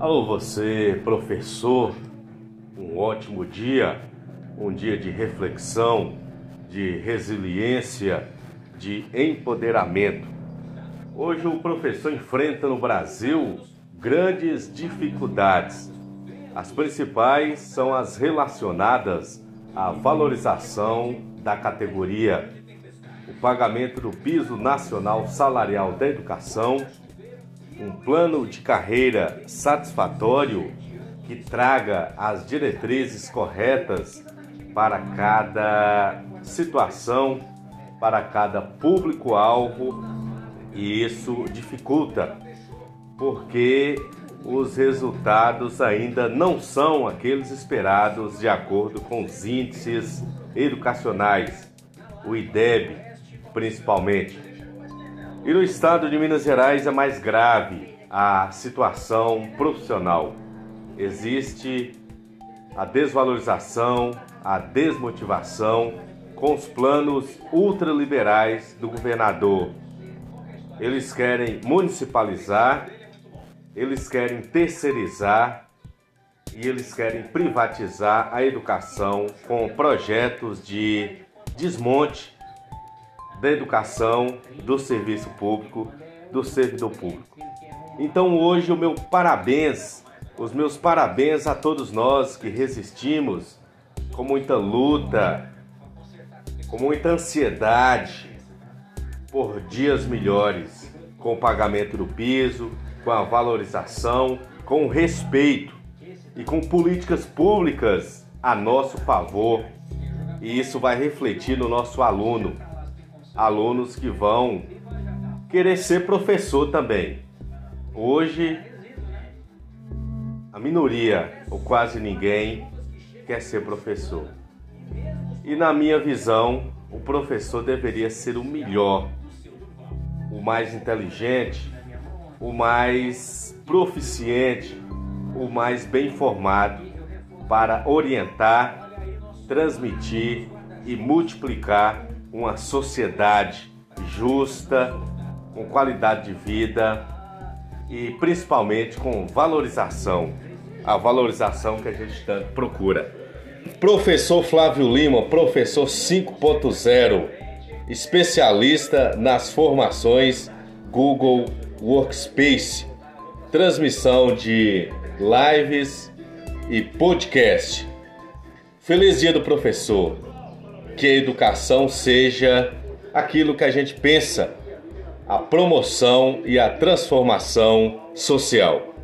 Alô, você, professor, um ótimo dia, um dia de reflexão, de resiliência, de empoderamento. Hoje o professor enfrenta no Brasil grandes dificuldades. As principais são as relacionadas à valorização da categoria, o pagamento do piso nacional salarial da educação um plano de carreira satisfatório que traga as diretrizes corretas para cada situação, para cada público-alvo, e isso dificulta, porque os resultados ainda não são aqueles esperados de acordo com os índices educacionais, o IDEB principalmente. E no estado de Minas Gerais é mais grave a situação profissional. Existe a desvalorização, a desmotivação com os planos ultraliberais do governador. Eles querem municipalizar, eles querem terceirizar e eles querem privatizar a educação com projetos de desmonte da educação, do serviço público, do servidor público. Então hoje o meu parabéns, os meus parabéns a todos nós que resistimos com muita luta, com muita ansiedade por dias melhores, com o pagamento do piso, com a valorização, com o respeito e com políticas públicas a nosso favor. E isso vai refletir no nosso aluno alunos que vão querer ser professor também. Hoje, a minoria, ou quase ninguém, quer ser professor. E na minha visão, o professor deveria ser o melhor, o mais inteligente, o mais proficiente, o mais bem formado para orientar, transmitir e multiplicar uma sociedade justa, com qualidade de vida e principalmente com valorização, a valorização que a gente tanto procura. Professor Flávio Lima, professor 5.0, especialista nas formações Google Workspace, transmissão de lives e podcast. Feliz dia do professor que a educação seja aquilo que a gente pensa, a promoção e a transformação social.